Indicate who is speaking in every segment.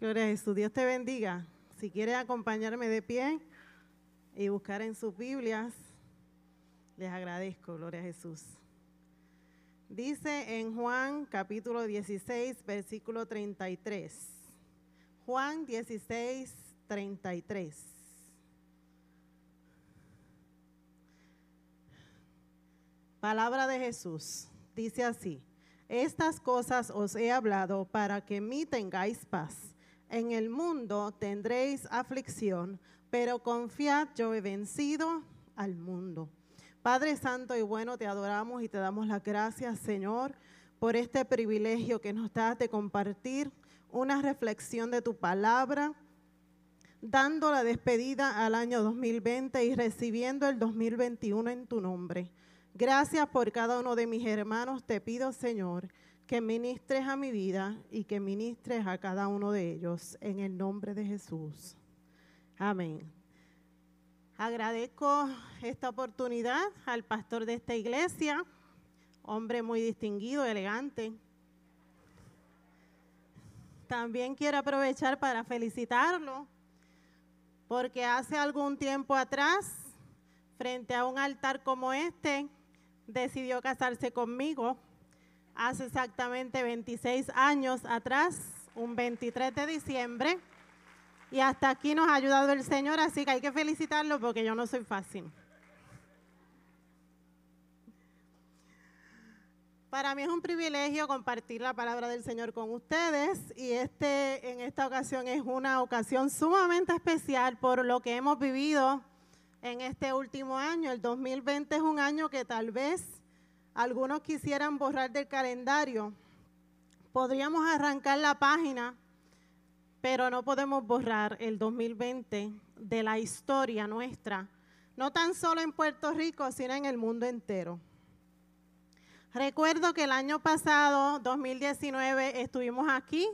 Speaker 1: Gloria a Jesús. Dios te bendiga. Si quieres acompañarme de pie y buscar en sus Biblias, les agradezco. Gloria a Jesús. Dice en Juan capítulo 16, versículo 33. Juan 16, 33. Palabra de Jesús. Dice así. Estas cosas os he hablado para que en mí tengáis paz. En el mundo tendréis aflicción, pero confiad, yo he vencido al mundo. Padre Santo y bueno, te adoramos y te damos las gracias, Señor, por este privilegio que nos das de compartir una reflexión de tu palabra, dando la despedida al año 2020 y recibiendo el 2021 en tu nombre. Gracias por cada uno de mis hermanos. Te pido, Señor, que ministres a mi vida y que ministres a cada uno de ellos en el nombre de Jesús. Amén. Agradezco esta oportunidad al pastor de esta iglesia, hombre muy distinguido, elegante. También quiero aprovechar para felicitarlo, porque hace algún tiempo atrás, frente a un altar como este, decidió casarse conmigo hace exactamente 26 años atrás, un 23 de diciembre. Y hasta aquí nos ha ayudado el Señor, así que hay que felicitarlo porque yo no soy fácil. Para mí es un privilegio compartir la palabra del Señor con ustedes y este en esta ocasión es una ocasión sumamente especial por lo que hemos vivido en este último año. El 2020 es un año que tal vez algunos quisieran borrar del calendario. Podríamos arrancar la página, pero no podemos borrar el 2020 de la historia nuestra, no tan solo en Puerto Rico, sino en el mundo entero. Recuerdo que el año pasado, 2019, estuvimos aquí.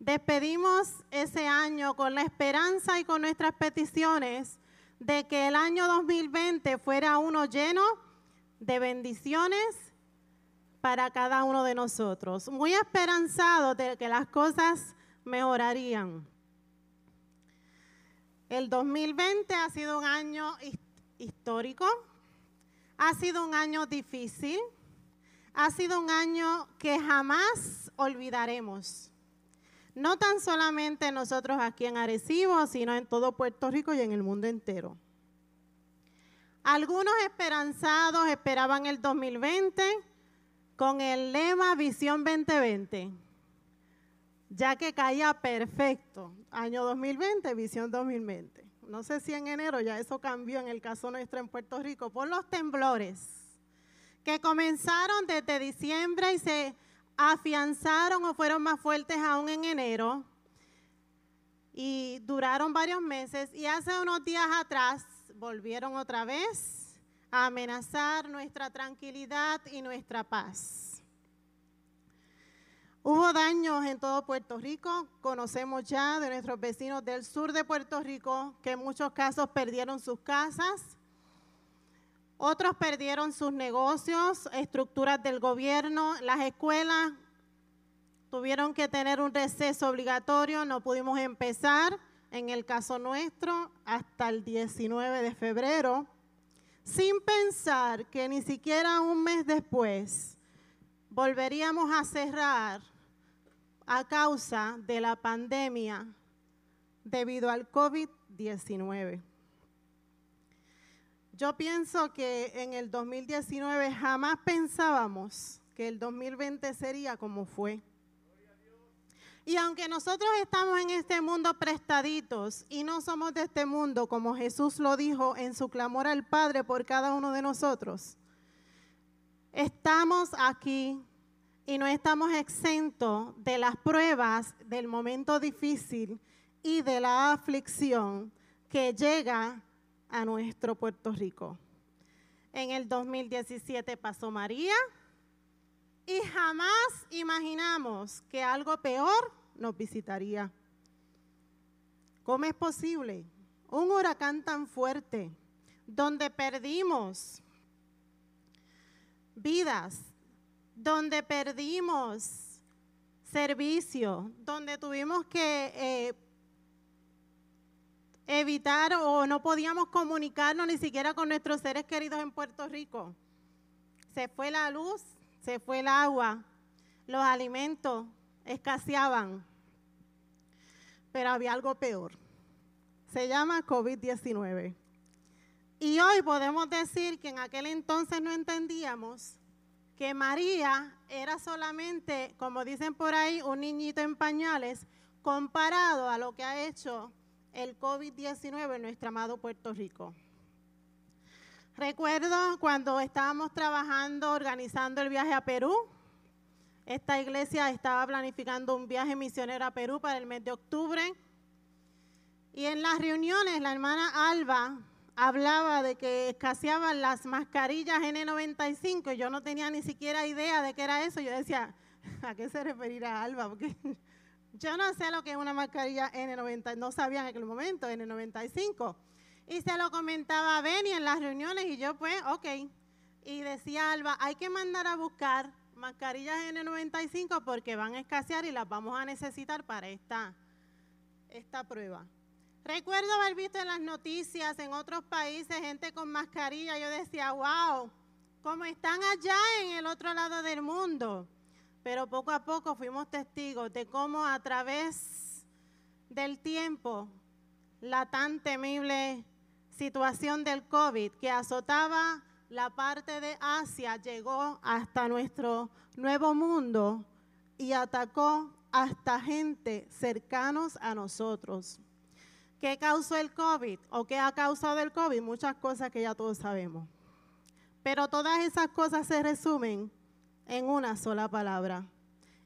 Speaker 1: Despedimos ese año con la esperanza y con nuestras peticiones de que el año 2020 fuera uno lleno de bendiciones para cada uno de nosotros, muy esperanzado de que las cosas mejorarían. El 2020 ha sido un año histórico, ha sido un año difícil, ha sido un año que jamás olvidaremos. No tan solamente nosotros aquí en Arecibo, sino en todo Puerto Rico y en el mundo entero. Algunos esperanzados esperaban el 2020 con el lema Visión 2020, ya que caía perfecto. Año 2020, Visión 2020. No sé si en enero ya eso cambió en el caso nuestro en Puerto Rico por los temblores que comenzaron desde diciembre y se afianzaron o fueron más fuertes aún en enero y duraron varios meses y hace unos días atrás volvieron otra vez a amenazar nuestra tranquilidad y nuestra paz. Hubo daños en todo Puerto Rico, conocemos ya de nuestros vecinos del sur de Puerto Rico que en muchos casos perdieron sus casas, otros perdieron sus negocios, estructuras del gobierno, las escuelas. Tuvieron que tener un receso obligatorio, no pudimos empezar, en el caso nuestro, hasta el 19 de febrero, sin pensar que ni siquiera un mes después volveríamos a cerrar a causa de la pandemia debido al COVID-19. Yo pienso que en el 2019 jamás pensábamos que el 2020 sería como fue. Y aunque nosotros estamos en este mundo prestaditos y no somos de este mundo, como Jesús lo dijo en su clamor al Padre por cada uno de nosotros, estamos aquí y no estamos exentos de las pruebas del momento difícil y de la aflicción que llega a nuestro Puerto Rico. En el 2017 pasó María y jamás imaginamos que algo peor nos visitaría. ¿Cómo es posible? Un huracán tan fuerte donde perdimos vidas, donde perdimos servicio, donde tuvimos que eh, evitar o no podíamos comunicarnos ni siquiera con nuestros seres queridos en Puerto Rico. Se fue la luz, se fue el agua, los alimentos escaseaban, pero había algo peor. Se llama COVID-19. Y hoy podemos decir que en aquel entonces no entendíamos que María era solamente, como dicen por ahí, un niñito en pañales comparado a lo que ha hecho el COVID-19 en nuestro amado Puerto Rico. Recuerdo cuando estábamos trabajando, organizando el viaje a Perú. Esta iglesia estaba planificando un viaje misionero a Perú para el mes de octubre. Y en las reuniones, la hermana Alba hablaba de que escaseaban las mascarillas N95 y yo no tenía ni siquiera idea de qué era eso. Yo decía, ¿a qué se referirá Alba? Porque yo no sé lo que es una mascarilla N90, no sabía en aquel momento, N95. Y se lo comentaba a Benny en las reuniones y yo pues, ok. Y decía Alba, hay que mandar a buscar mascarillas N95 porque van a escasear y las vamos a necesitar para esta, esta prueba. Recuerdo haber visto en las noticias en otros países gente con mascarilla. Yo decía, wow, como están allá en el otro lado del mundo. Pero poco a poco fuimos testigos de cómo a través del tiempo la tan temible situación del COVID que azotaba la parte de Asia llegó hasta nuestro nuevo mundo y atacó hasta gente cercanos a nosotros. ¿Qué causó el COVID o qué ha causado el COVID? Muchas cosas que ya todos sabemos. Pero todas esas cosas se resumen en una sola palabra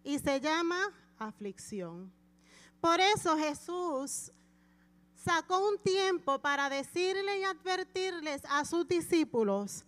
Speaker 1: y se llama aflicción. Por eso Jesús sacó un tiempo para decirle y advertirles a sus discípulos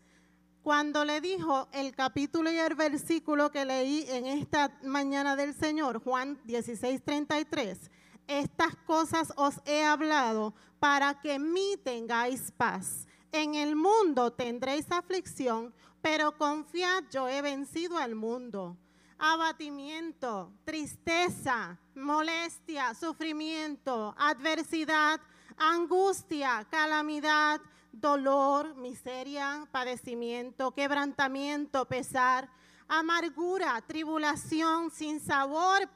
Speaker 1: cuando le dijo el capítulo y el versículo que leí en esta mañana del Señor, Juan 16, 33 estas cosas os he hablado para que en mí tengáis paz. En el mundo tendréis aflicción, pero confiad, yo he vencido al mundo. Abatimiento, tristeza, molestia, sufrimiento, adversidad, angustia, calamidad, dolor, miseria, padecimiento, quebrantamiento, pesar amargura, tribulación, sin sabor,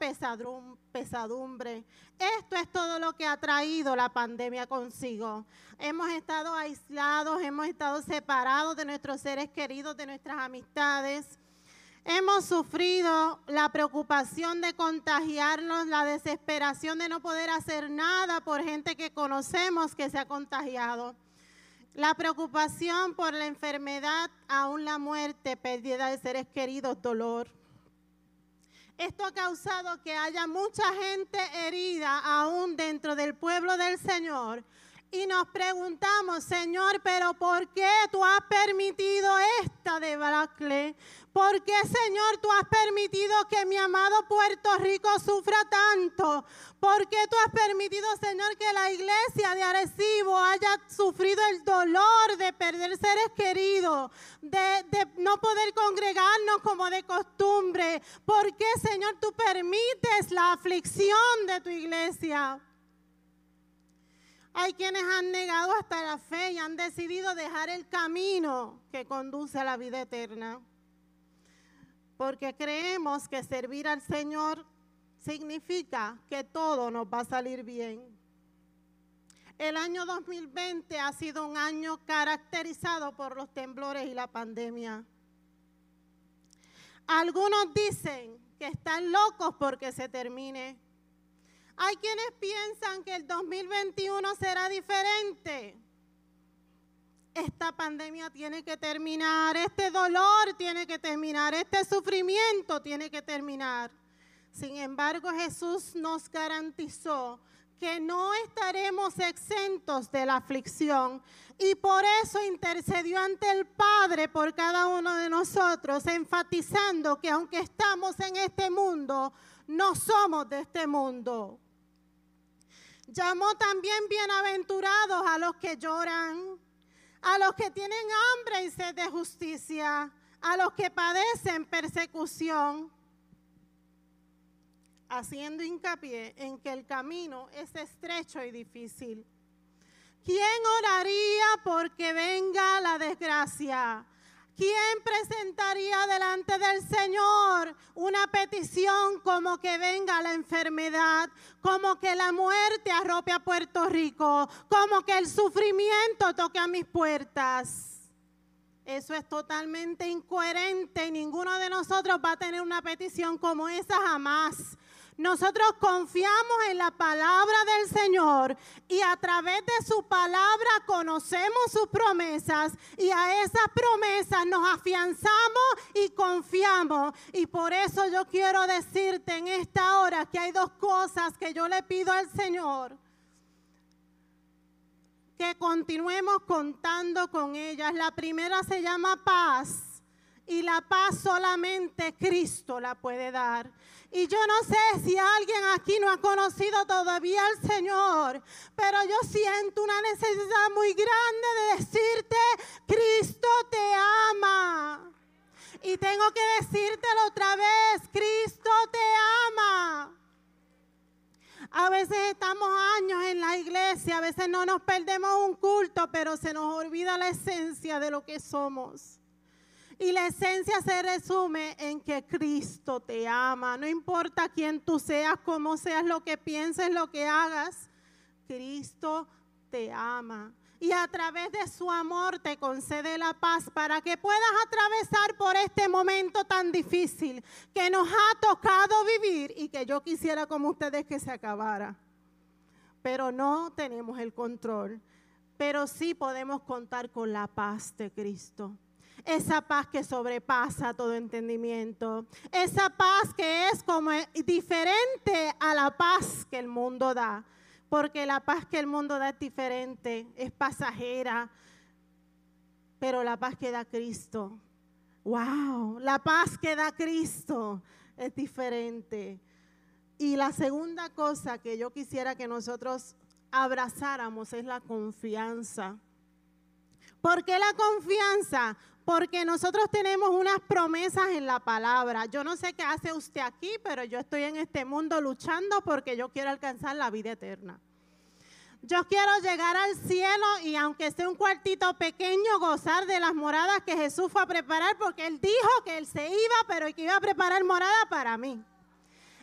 Speaker 1: pesadumbre. Esto es todo lo que ha traído la pandemia consigo. Hemos estado aislados, hemos estado separados de nuestros seres queridos, de nuestras amistades. Hemos sufrido la preocupación de contagiarnos, la desesperación de no poder hacer nada por gente que conocemos que se ha contagiado. La preocupación por la enfermedad, aún la muerte, pérdida de seres queridos, dolor. Esto ha causado que haya mucha gente herida aún dentro del pueblo del Señor. Y nos preguntamos, Señor, pero ¿por qué tú has permitido esta debacle? ¿Por qué, Señor, tú has permitido que mi amado Puerto Rico sufra tanto? ¿Por qué tú has permitido, Señor, que la iglesia de Arecibo haya sufrido el dolor de perder seres queridos, de, de no poder congregarnos como de costumbre? ¿Por qué, Señor, tú permites la aflicción de tu iglesia? Hay quienes han negado hasta la fe y han decidido dejar el camino que conduce a la vida eterna porque creemos que servir al Señor significa que todo nos va a salir bien. El año 2020 ha sido un año caracterizado por los temblores y la pandemia. Algunos dicen que están locos porque se termine. Hay quienes piensan que el 2021 será diferente esta pandemia tiene que terminar, este dolor tiene que terminar, este sufrimiento tiene que terminar. Sin embargo, Jesús nos garantizó que no estaremos exentos de la aflicción y por eso intercedió ante el Padre por cada uno de nosotros, enfatizando que aunque estamos en este mundo, no somos de este mundo. Llamó también bienaventurados a los que lloran, a los que tienen hambre y sed de justicia, a los que padecen persecución, haciendo hincapié en que el camino es estrecho y difícil. ¿Quién oraría porque venga la desgracia? ¿Quién presentaría delante del Señor una petición como que venga la enfermedad, como que la muerte arrope a Puerto Rico, como que el sufrimiento toque a mis puertas? Eso es totalmente incoherente y ninguno de nosotros va a tener una petición como esa jamás. Nosotros confiamos en la palabra del Señor y a través de su palabra conocemos sus promesas y a esas promesas nos afianzamos y confiamos. Y por eso yo quiero decirte en esta hora que hay dos cosas que yo le pido al Señor que continuemos contando con ellas. La primera se llama paz y la paz solamente Cristo la puede dar. Y yo no sé si alguien aquí no ha conocido todavía al Señor, pero yo siento una necesidad muy grande de decirte, Cristo te ama. Y tengo que decírtelo otra vez, Cristo te ama. A veces estamos años en la iglesia, a veces no nos perdemos un culto, pero se nos olvida la esencia de lo que somos. Y la esencia se resume en que Cristo te ama. No importa quién tú seas, cómo seas, lo que pienses, lo que hagas. Cristo te ama. Y a través de su amor te concede la paz para que puedas atravesar por este momento tan difícil que nos ha tocado vivir y que yo quisiera como ustedes que se acabara. Pero no tenemos el control. Pero sí podemos contar con la paz de Cristo esa paz que sobrepasa todo entendimiento, esa paz que es como diferente a la paz que el mundo da, porque la paz que el mundo da es diferente, es pasajera, pero la paz que da Cristo, wow, la paz que da Cristo es diferente. Y la segunda cosa que yo quisiera que nosotros abrazáramos es la confianza. ¿Por qué la confianza? Porque nosotros tenemos unas promesas en la palabra. Yo no sé qué hace usted aquí, pero yo estoy en este mundo luchando porque yo quiero alcanzar la vida eterna. Yo quiero llegar al cielo y aunque sea un cuartito pequeño, gozar de las moradas que Jesús fue a preparar porque Él dijo que Él se iba, pero que iba a preparar morada para mí.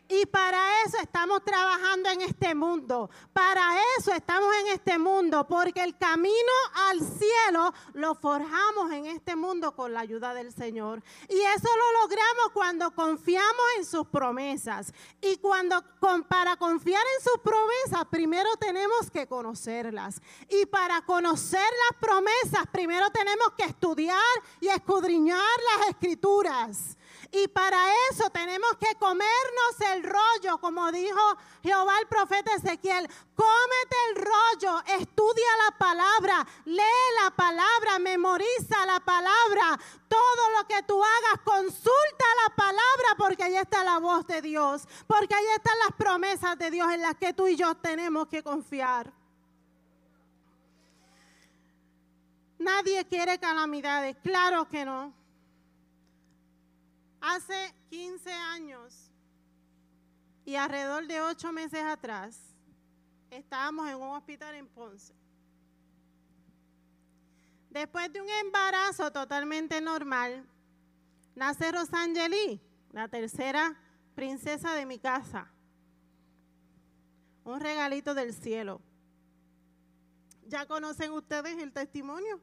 Speaker 1: Y para eso estamos trabajando en este mundo. Para eso estamos en este mundo. Porque el camino al cielo lo forjamos en este mundo con la ayuda del Señor. Y eso lo logramos cuando confiamos en sus promesas. Y cuando para confiar en sus promesas, primero tenemos que conocerlas. Y para conocer las promesas, primero tenemos que estudiar y escudriñar las escrituras. Y para eso tenemos que comernos el rollo, como dijo Jehová el profeta Ezequiel. Cómete el rollo, estudia la palabra, lee la palabra, memoriza la palabra. Todo lo que tú hagas, consulta la palabra porque ahí está la voz de Dios. Porque ahí están las promesas de Dios en las que tú y yo tenemos que confiar. Nadie quiere calamidades, claro que no. Hace 15 años y alrededor de 8 meses atrás, estábamos en un hospital en Ponce. Después de un embarazo totalmente normal, nace Rosangeli, la tercera princesa de mi casa. Un regalito del cielo. Ya conocen ustedes el testimonio.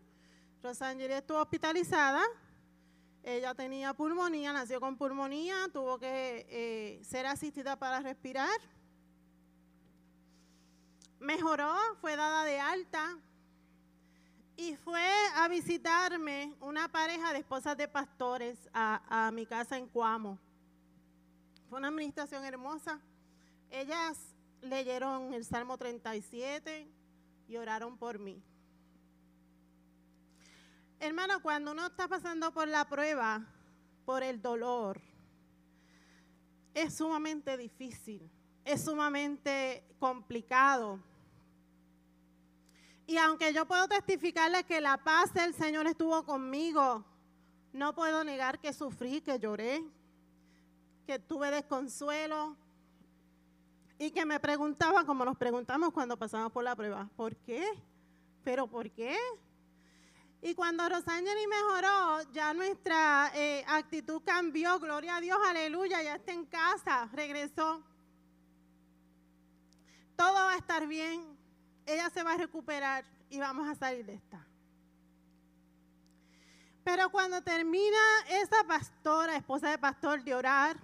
Speaker 1: Rosangeli estuvo hospitalizada ella tenía pulmonía, nació con pulmonía, tuvo que eh, ser asistida para respirar. Mejoró, fue dada de alta y fue a visitarme una pareja de esposas de pastores a, a mi casa en Cuamo. Fue una administración hermosa. Ellas leyeron el Salmo 37 y oraron por mí. Hermano, cuando uno está pasando por la prueba, por el dolor, es sumamente difícil, es sumamente complicado. Y aunque yo puedo testificarle que la paz del Señor estuvo conmigo, no puedo negar que sufrí, que lloré, que tuve desconsuelo, y que me preguntaba, como nos preguntamos cuando pasamos por la prueba, ¿por qué? ¿Pero por qué? Y cuando Rosangeli mejoró, ya nuestra eh, actitud cambió, gloria a Dios, aleluya, ya está en casa, regresó. Todo va a estar bien, ella se va a recuperar y vamos a salir de esta. Pero cuando termina esa pastora, esposa de pastor, de orar,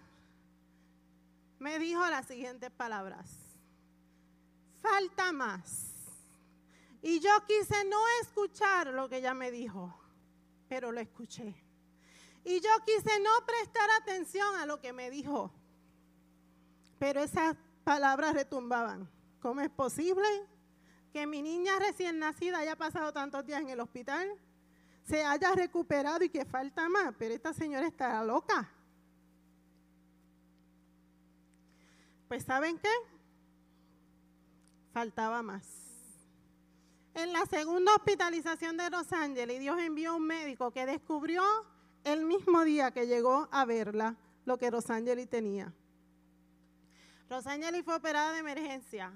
Speaker 1: me dijo las siguientes palabras. Falta más. Y yo quise no escuchar lo que ella me dijo, pero lo escuché. Y yo quise no prestar atención a lo que me dijo, pero esas palabras retumbaban. ¿Cómo es posible que mi niña recién nacida haya pasado tantos días en el hospital? se haya recuperado y que falta más, pero esta señora está loca. Pues ¿saben qué? Faltaba más. En la segunda hospitalización de Los Ángeles, Dios envió un médico que descubrió el mismo día que llegó a verla lo que Rosangeli tenía. Rosangeli fue operada de emergencia.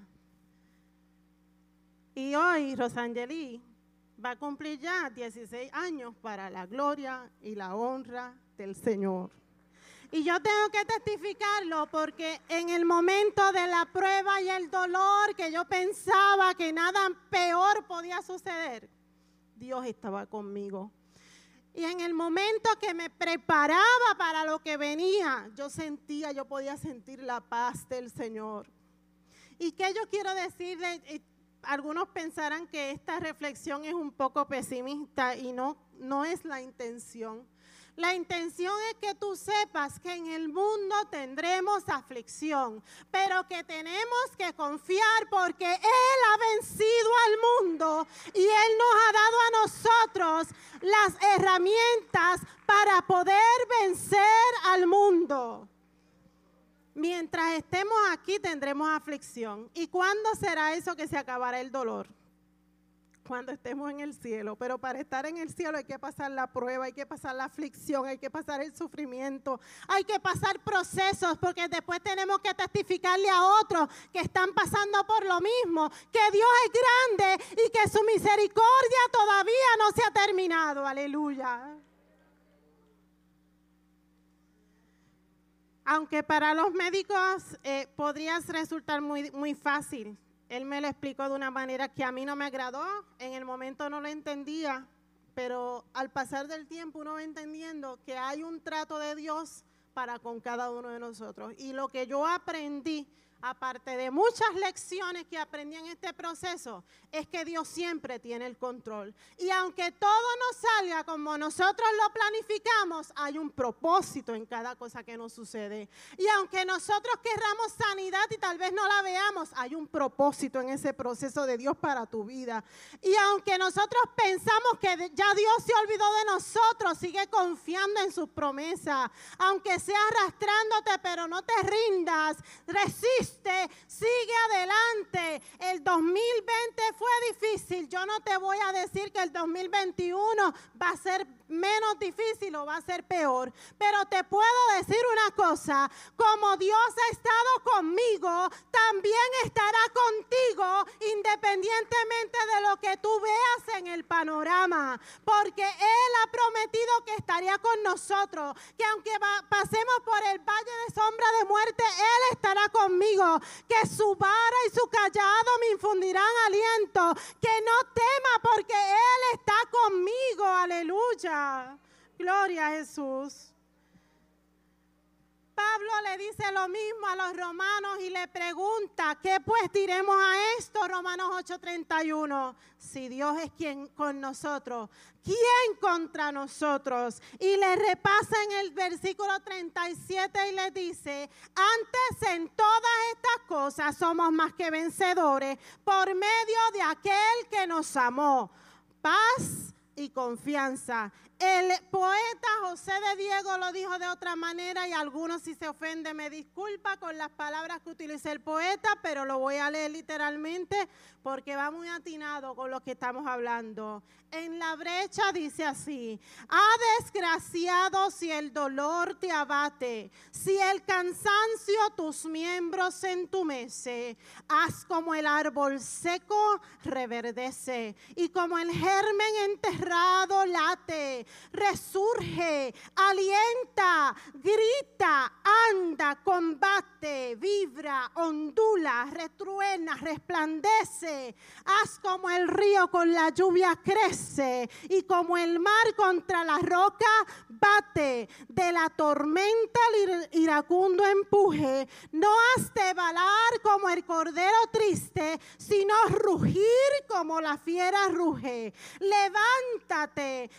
Speaker 1: Y hoy Rosangeli va a cumplir ya 16 años para la gloria y la honra del Señor. Y yo tengo que testificarlo porque en el momento de la prueba y el dolor que yo pensaba que nada peor podía suceder, Dios estaba conmigo. Y en el momento que me preparaba para lo que venía, yo sentía, yo podía sentir la paz del Señor. ¿Y qué yo quiero decirle? algunos pensarán que esta reflexión es un poco pesimista y no, no es la intención. La intención es que tú sepas que en el mundo tendremos aflicción, pero que tenemos que confiar porque Él ha vencido al mundo y Él nos ha dado a nosotros las herramientas para poder vencer al mundo. Mientras estemos aquí tendremos aflicción. ¿Y cuándo será eso que se acabará el dolor? Cuando estemos en el cielo. Pero para estar en el cielo hay que pasar la prueba, hay que pasar la aflicción, hay que pasar el sufrimiento, hay que pasar procesos porque después tenemos que testificarle a otros que están pasando por lo mismo, que Dios es grande y que su misericordia todavía no se ha terminado. Aleluya. Aunque para los médicos eh, podría resultar muy, muy fácil, él me lo explicó de una manera que a mí no me agradó, en el momento no lo entendía, pero al pasar del tiempo uno va entendiendo que hay un trato de Dios para con cada uno de nosotros. Y lo que yo aprendí aparte de muchas lecciones que aprendí en este proceso, es que Dios siempre tiene el control. Y aunque todo no salga como nosotros lo planificamos, hay un propósito en cada cosa que nos sucede. Y aunque nosotros querramos sanidad y tal vez no la veamos, hay un propósito en ese proceso de Dios para tu vida. Y aunque nosotros pensamos que ya Dios se olvidó de nosotros, sigue confiando en sus promesas. Aunque sea arrastrándote, pero no te rindas, resiste sigue adelante. El 2020 fue difícil. Yo no te voy a decir que el 2021 va a ser menos difícil o va a ser peor. Pero te puedo decir una cosa, como Dios ha estado conmigo, también estará contigo independientemente de lo que tú veas en el panorama. Porque Él ha prometido que estaría con nosotros, que aunque pasemos por el valle de sombra de muerte, Él estará conmigo, que su vara y su callado me infundirán aliento, que no tema porque Él está conmigo, aleluya. Gloria a Jesús. Pablo le dice lo mismo a los romanos y le pregunta, ¿qué pues diremos a esto? Romanos 8:31. Si Dios es quien con nosotros, ¿quién contra nosotros? Y le repasa en el versículo 37 y le dice, antes en todas estas cosas somos más que vencedores por medio de aquel que nos amó. Paz y confianza El poeta José de Diego lo dijo de otra manera y algunos si se ofenden me disculpa con las palabras que utiliza el poeta, pero lo voy a leer literalmente porque va muy atinado con lo que estamos hablando. En la brecha dice así, ah desgraciado si el dolor te abate, si el cansancio tus miembros entumece, haz como el árbol seco reverdece y como el germen enterrado late, resurge, alienta, grita, anda, combate, vibra, ondula, retruena, resplandece, haz como el río con la lluvia crece y como el mar contra la roca bate, de la tormenta el iracundo empuje, no has de balar como el cordero triste, sino rugir como la fiera ruge. Levántate,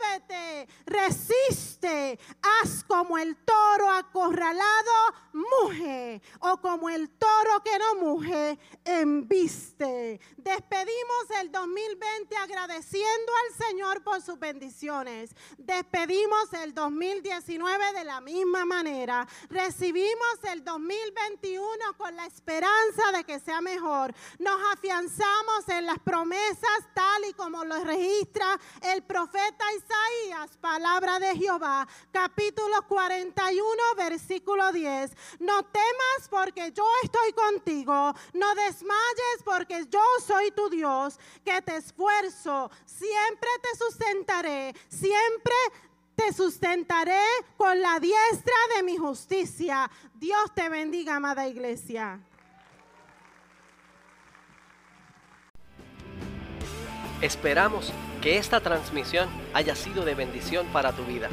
Speaker 1: revuélvete, resiste, haz como el toro acorralado, muge, o como el toro que no muge, embiste. Despedimos el 2020 agradeciendo al Señor por sus bendiciones. Despedimos el 2019 de la misma manera. Recibimos el 2021 con la esperanza de que sea mejor. Nos afianzamos en las promesas tal y como lo registra el Isaías, palabra de Jehová, capítulo 41, versículo 10. No temas porque yo estoy contigo. No desmayes porque yo soy tu Dios, que te esfuerzo. Siempre te sustentaré. Siempre te sustentaré con la diestra de mi justicia. Dios te bendiga, amada iglesia.
Speaker 2: Esperamos que esta transmisión haya sido de bendición para tu vida.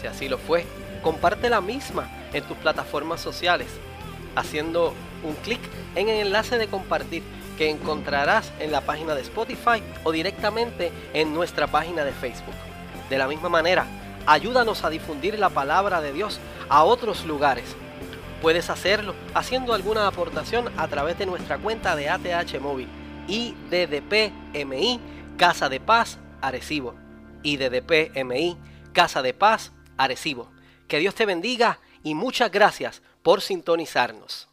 Speaker 2: Si así lo fue, comparte la misma en tus plataformas sociales, haciendo un clic en el enlace de compartir que encontrarás en la página de Spotify o directamente en nuestra página de Facebook. De la misma manera, ayúdanos a difundir la palabra de Dios a otros lugares. Puedes hacerlo haciendo alguna aportación a través de nuestra cuenta de ATH Móvil, IDDPMI Casa de Paz Arecibo, IDDPMI Casa de Paz Arecibo. Que Dios te bendiga y muchas gracias por sintonizarnos.